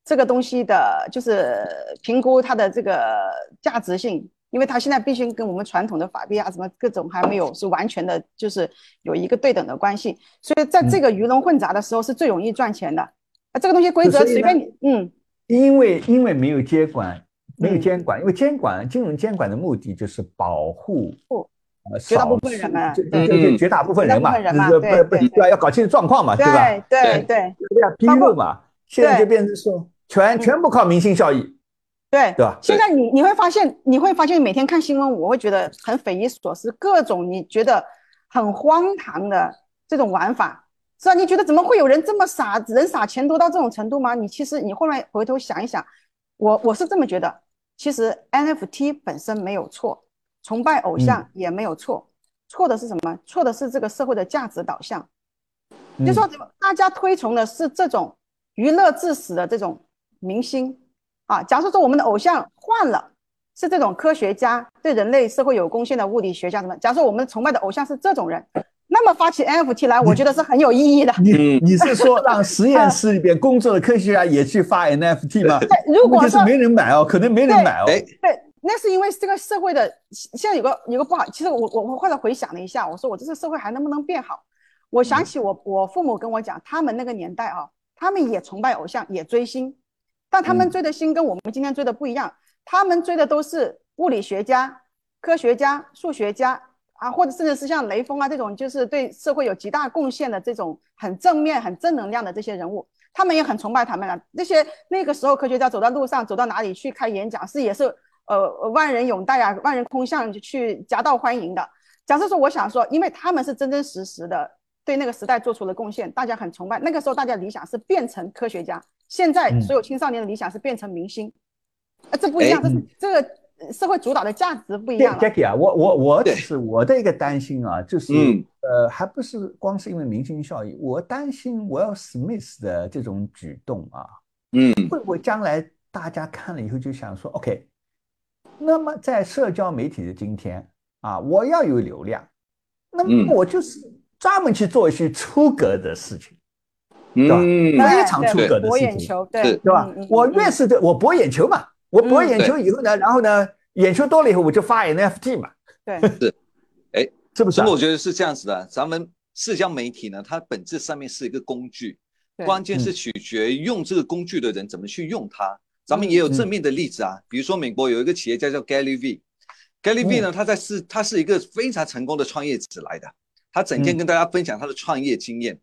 这个东西的，就是评估它的这个价值性，因为它现在必须跟我们传统的法币啊什么各种还没有是完全的，就是有一个对等的关系，所以在这个鱼龙混杂的时候是最容易赚钱的。啊，这个东西规则随便你，嗯，因为因为没有监管，没有嗯监管，因为监管金融监管的目的就是保护绝大部分人嘛就对就绝大部分人嘛，绝大部分人嘛就是对对不不对吧？要搞清楚状况嘛，对吧？对对对要披露嘛。现在就变成说全嗯全部靠明星效益，对对吧？现在你你会发现，你会发现每天看新闻，我会觉得很匪夷所思，各种你觉得很荒唐的这种玩法，是吧？你觉得怎么会有人这么傻，人傻钱多到这种程度吗？你其实你后来回头想一想，我我是这么觉得，其实 NFT 本身没有错，崇拜偶像也没有错，错的是什么？错的是这个社会的价值导向。嗯就说大家推崇的是这种娱乐至死的这种明星啊。假如说我们的偶像换了，是这种科学家，对人类社会有贡献的物理学家什么？假如说我们崇拜的偶像是这种人，那么发起 NFT 来，我觉得是很有意义的。你嗯你是说让实验室里边工作的科学家也去发 <laughs> NFT 吗？对，如果问题是没人买哦，可能没人买哦。哎，对，那是因为这个社会的现在有个有个不好。其实我我我后来回想了一下，我说我这个社会还能不能变好？我想起我我父母跟我讲，他们那个年代啊，他们也崇拜偶像，也追星，但他们嗯追的星跟我们今天追的不一样，他们追的都是物理学家、科学家、数学家啊，或者甚至是像雷锋啊这种，就是对社会有极大贡献的这种很正面、很正能量的这些人物。他们也很崇拜他们啊。那些那个时候科学家走在路上，走到哪里去开演讲，是也是呃万人拥戴啊，万人空巷去夹道欢迎的。假设说，我想说，因为他们是真真实实的对那个时代做出了贡献，大家很崇拜。那个时候大家理想是变成科学家，现在嗯。所有青少年的理想是变成明星，啊，这不一样，这是这个呃社会主导的价值不一样了。Jackie 啊，我我我只是我的一个担心啊，就是、嗯。呃，还不是光是因为明星效应，我担心 Will Smith 的这种举动啊，嗯。会不会将来大家看了以后就想说，OK，那么在社交媒体的今天啊，我要有流量，那嗯。么我就是专门去做一些出格的事情，吧？嗯。非常出对。格的事情。博眼球，对。是。对吧？我嗯。越是对我博眼球嘛，我博嗯眼球以后呢，然后呢，眼球多了以后我就发 NFT 嘛，对。是。不是啊？所以我觉得是这样子的，咱们社交媒体呢，它本质上面是一个工具，对关键是取决于用这个工具的人怎么去用它。咱们也有正面的例子啊，比如说美国有一个企业家叫 Gary V，Gary V 呢，他在是他是一个非常成功的创业者来的，他整天嗯。跟大家分享他的创业经验，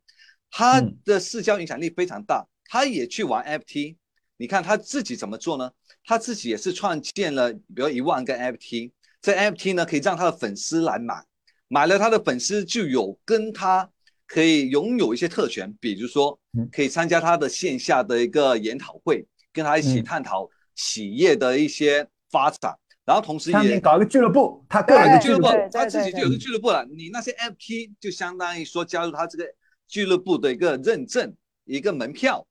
他嗯的社交影响力非常大，他也去玩 FT，你看他自己怎么做呢？他自己也是创建了，比如一万个 NFT，这 NFT 呢可以让他的粉丝来买，买了他的粉丝就有跟他可以拥有一些特权，比如说可以参加他的线下的一个研讨会，跟他一起探讨企业的一些发展，然后同时也搞一个俱乐部，他个人的俱乐部，他自己就有个俱乐部了。你那些 NFT 就相当于说加入他这个俱乐部的一个认证，一个门票。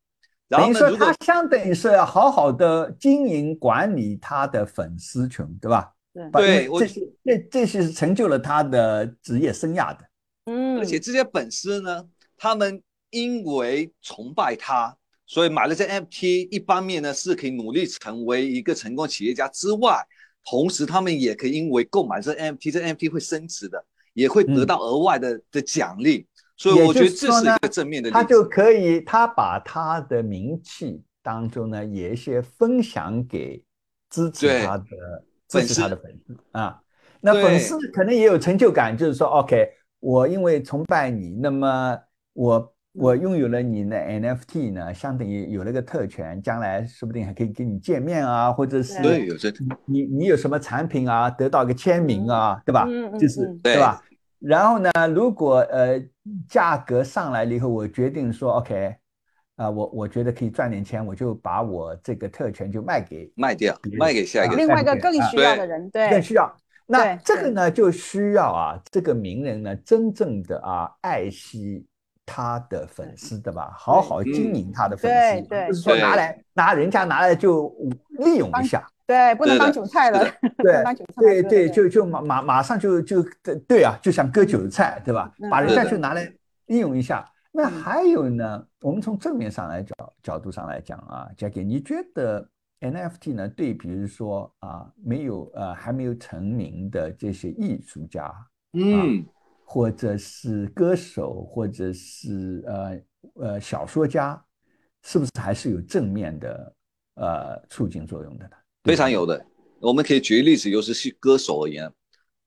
然后呢，说他相当于是要好好的经营管理他的粉丝群，对吧？对，这些这这些是成就了他的职业生涯的。嗯，而且这些粉丝呢，他们因为崇拜他，所以买了这 NFT。一方面呢，是可以努力成为一个成功企业家之外，同时他们也可以因为购买这 NFT，这 NFT 会升值的，也会得到额外的的奖励。所以我觉得这是一个正面的。他就可以，他把他的名气当中呢，也一些分享给支持他的支持他的粉丝啊。那粉丝可能也有成就感，就是说，OK，我因为崇拜你，那么我我拥有了你的 NFT 呢，相当于有了个特权，将来说不定还可以跟你见面啊，或者是对有这你你有什么产品啊，得到个签名啊，对吧？嗯就是对吧？然后呢，如果呃价格上来了以后，我决定说 OK，啊，我我觉得可以赚点钱，我就把我这个特权就卖给卖掉，卖给下一个另外一个更需要的人，对，更需要。那这个呢，就需要啊，这个名人呢，真正的啊爱惜他的粉丝，对吧？好好经营他的粉丝，不是说拿来拿人家拿来就利用一下。对，不能当韭菜了。对，对对，就就马马马上就就对啊，就想割韭菜，对吧？把人家就拿来利用一下。那还有呢，我们从正面上来角角度上来讲啊，Jackie，你觉得 NFT 呢？对，比如说啊，没有呃还没有成名的这些艺术家，嗯，或者是歌手，或者是呃呃小说家，是不是还是有正面的呃促进作用的呢？非常有的，我们可以举个例子，尤其是歌手而言，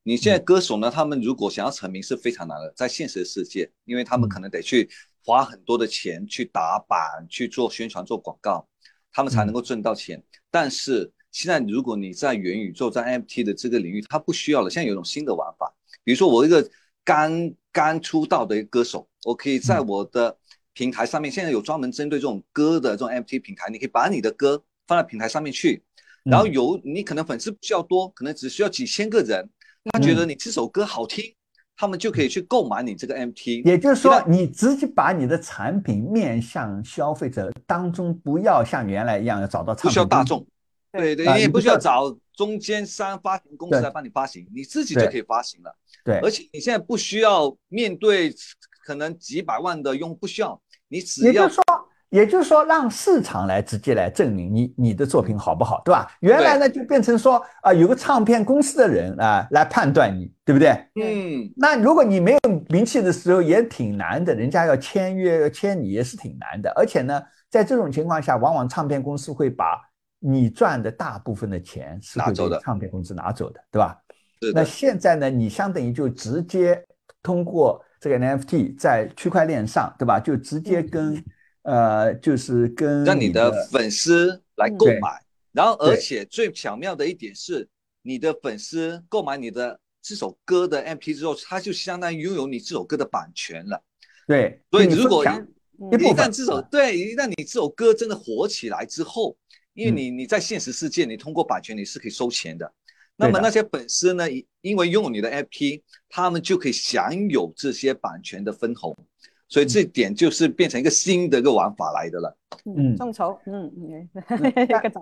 你现在歌手呢，他们如果想要成名是非常难的，在现实世界，因为他们可能得去花很多的钱去打版、去做宣传、做广告，他们才能够挣到钱。但是现在，如果你在元宇宙、在 NFT 的这个领域，它不需要了。现在有一种新的玩法，比如说我一个刚刚出道的一个歌手，我可以在我的平台上面，现在有专门针对这种歌的这种 NFT 平台，你可以把你的歌放在平台上面去。然后有你可能粉丝不需要多，可能只需要几千个人，他觉得你这首歌好听，他们就可以去购买你这个 MT。也就是说，你直接把你的产品面向消费者当中，不要像原来一样要找到不需要大众，对对，你也不需要找中间商发行公司来帮你发行，你自己就可以发行了。对，而且你现在不需要面对可能几百万的用户，不需要，你只要。也就是说，让市场来直接来证明你你的作品好不好，对吧？原来呢就变成说啊，有个唱片公司的人啊来判断你，对不对？嗯。那如果你没有名气的时候，也挺难的，人家要签约要签你也是挺难的。而且呢，在这种情况下，往往唱片公司会把你赚的大部分的钱是拿走的唱片公司拿走的，对吧？那现在呢，你相当于就直接通过这个 NFT 在区块链上，对吧？就直接跟。呃，就是跟让你的粉丝来购买，然后而且最巧妙的一点是，你的粉丝购买你的这首歌的 MP 之后，他就相当于拥有你这首歌的版权了。对，所以如果一旦这首对一旦你这首歌真的火起来之后，因为你你在现实世界，你通过版权你是可以收钱的。那么那些粉丝呢，因为拥有你的 MP，他们就可以享有这些版权的分红。所以这点就是变成一个新的一个玩法来的了。嗯，众筹，嗯嗯。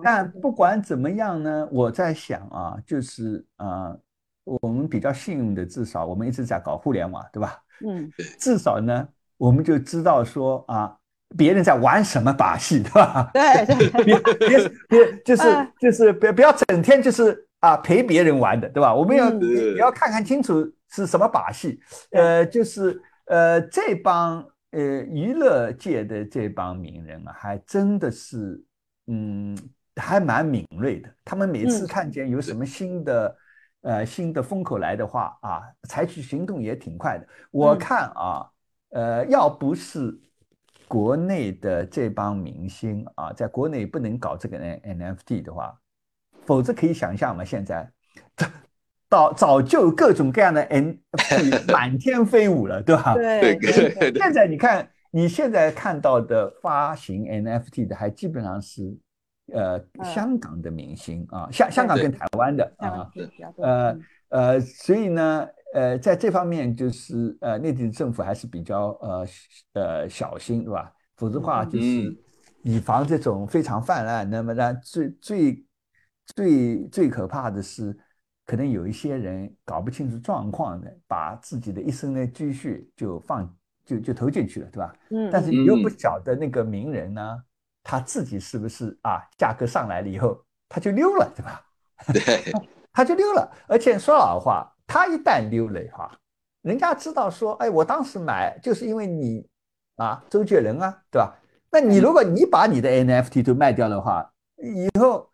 但 <laughs> 不管怎么样呢，我在想啊，就是啊，我们比较幸运的，至少我们一直在搞互联网，对吧？嗯。至少呢，我们就知道说啊，别人在玩什么把戏，对吧？对 <laughs> 对。<laughs> 别别别，就是就是别不要整天就是啊陪别人玩的，对吧？我们要也要看看清楚是什么把戏，呃，就是。呃，这帮呃娱乐界的这帮名人啊，还真的是，嗯，还蛮敏锐的。他们每次看见有什么新的，呃，新的风口来的话啊，采取行动也挺快的。我看啊，呃，要不是国内的这帮明星啊，在国内不能搞这个 NFT 的话，否则可以想象嘛，现在 <laughs> 早早就各种各样的 NFT <laughs> 满天飞舞了，对吧？对对对对现在你看，你现在看到的发行 NFT 的，还基本上是呃嗯香港的明星啊，香香港跟台湾的啊，子比较多呃嗯呃，所以呢，呃，在这方面就是呃，内地政府还是比较呃呃小心，对吧？否则的话就是嗯以防这种非常泛滥。那么呢，最最最最可怕的是，可能有一些人搞不清楚状况的，把自己的一生的积蓄就放就就投进去了，对吧？嗯，但是你又不嗯晓得那个名人呢，他自己是不是啊，价格上来了以后他就溜了，对吧？对，<laughs> 他就溜了。而且说老实话，他一旦溜了的话，人家知道说，哎，我当时买就是因为你啊，周杰伦啊，对吧？那你如果你把你的 NFT 都卖掉的话，以后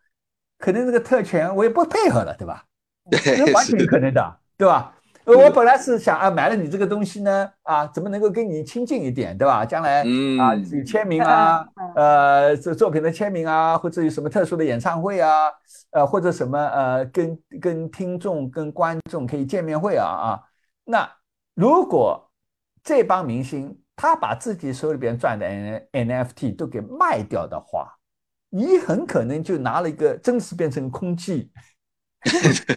可能这个特权我也不配合了，对吧？这，完全有可能的，对吧？呃我本来是想啊，买了你这个东西呢，啊，怎么能够跟你亲近一点，对吧？将来嗯啊，有签名啊呃，这作品的签名啊，或者有什么特殊的演唱会啊，呃，或者什么呃，跟跟听众、跟观众可以见面会啊啊。那如果这帮明星他把自己手里边赚的 N NFT 都给卖掉的话，你很可能就拿了一个真实变成空气。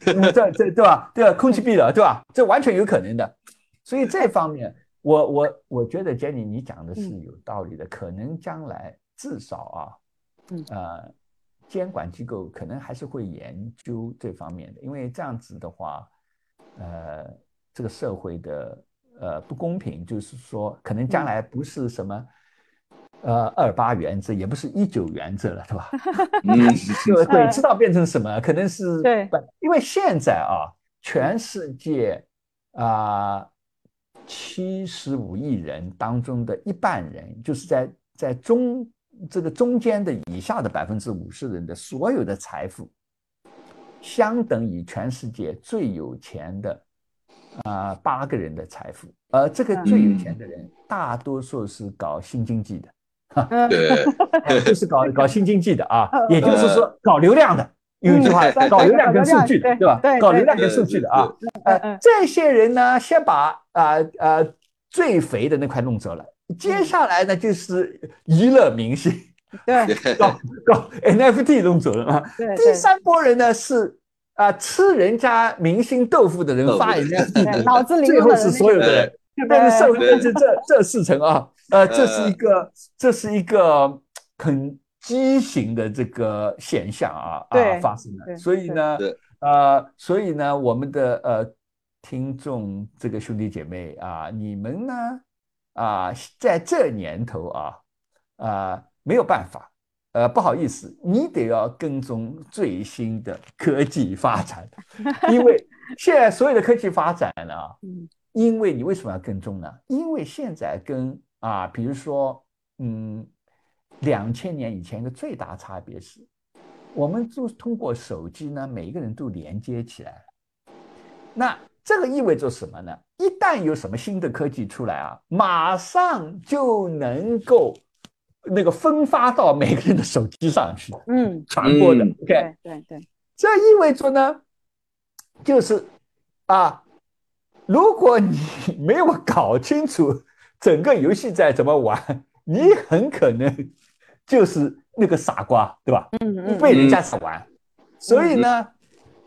嗯 <laughs> 这这对吧？对吧？空气币了，对吧？这完全有可能的。所以这方面，我我我觉得 Jenny 你讲的是有道理的。可能将来至少啊，嗯呃，监管机构可能还是会研究这方面的，因为这样子的话，呃，这个社会的呃不公平，就是说，可能将来不是什么。呃，二八原则也不是一九原则了，对吧？<laughs> 嗯，<laughs> 就鬼知道变成什么，可能是对，因为现在啊，全世界啊七十五亿人当中的一半人，就是在在中这个中间的以下的百分之五十人的所有的财富，相等于全世界最有钱的啊八个人的财富，而这个最有钱的人，大多数是搞新经济的。嗯 <laughs> 对，<laughs> 哎就是搞搞新经济的啊嗯，也就是说搞流量的，有一句话嗯，搞流量跟数据的，对对吧？搞流量跟数据的啊，这些人呢，先把啊呃最肥的那块弄走了，接下来呢就是娱乐明星对。<laughs> 搞搞 NFT 弄走了啊，对第三波人呢是啊吃人家明星豆腐的人发 NFT 脑子里最后是所有的人，就变成社会变成这这四层啊，呃，这是一呃个这是一个很畸形的这个现象啊啊对发生的，所以呢对，呃，所以呢，我们的呃听众这个兄弟姐妹啊，你们呢？啊，在这年头啊啊没有办法。呃，不好意思，你得要跟踪最新的科技发展，<laughs> 因为现在所有的科技发展啊，嗯因为你为什么要跟踪呢？因为现在跟啊，比如说，嗯，两千年以前一个最大差别是，我们就通过手机呢，每一个人都连接起来了。那这个意味着什么呢？一旦有什么新的科技出来啊，马上就能够那个分发到每个人的手机上去嗯，传播的。嗯 OK，对对对，这意味着呢，就是啊，如果你没有搞清楚 <laughs> 整个游戏在怎么玩，你很可能就是那个傻瓜，对吧？嗯嗯被人家所玩。所以呢，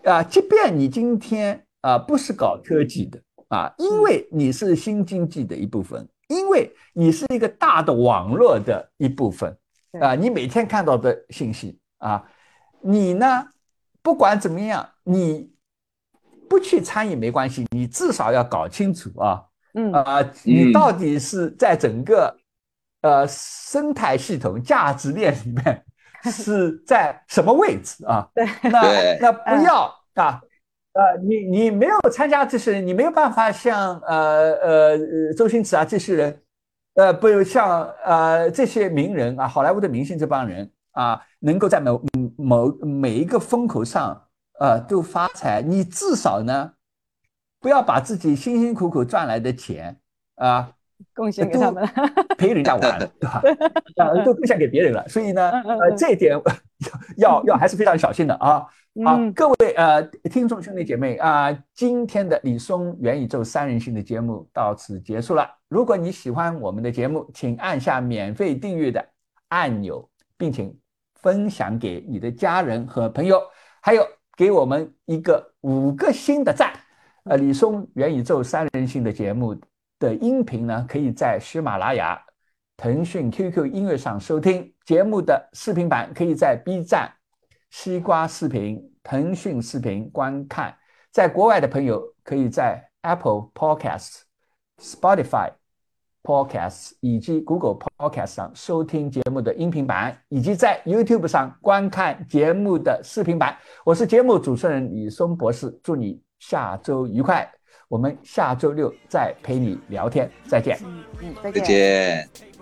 啊，即便你今天啊不是搞科技的啊，因为你是新经济的一部分，因为你是一个大的网络的一部分啊，你每天看到的信息啊，你呢不管怎么样，你不去参与没关系，你至少要搞清楚啊嗯。啊，你到底是在整个呃生态系统价值链里面 <laughs> 是在什么位置啊？对。那那不要啊，呃，你你没有参加这些人，你没有办法像呃呃呃周星驰啊这些人，呃，不像呃这些名人啊，好莱坞的明星这帮人啊，能够在某某每一个风口上呃都发财，你至少呢，不要把自己辛辛苦苦赚来的钱啊贡献给他们了。陪人家玩，对吧？啊，都贡献给别人了，所以呢，呃，这一点 <laughs> 要要还是非常小心的啊。好，各位呃听众兄弟姐妹啊，今天的李松元宇宙三人行的节目到此结束了。如果你喜欢我们的节目，请按下免费订阅的按钮，并且分享给你的家人和朋友，还有给我们一个五个星的赞。呃，李松元宇宙三人行的节目的音频呢，可以在喜马拉雅、腾讯 QQ 音乐上收听；节目的视频版可以在 B 站。西瓜视频、腾讯视频观看，在国外的朋友可以在 Apple Podcasts、Spotify Podcasts 以及 Google Podcasts 上收听节目的音频版，以及在 YouTube 上观看节目的视频版。我是节目主持人李松博士，祝你下周愉快，我们下周六再陪你聊天，再见。嗯，再再见。见。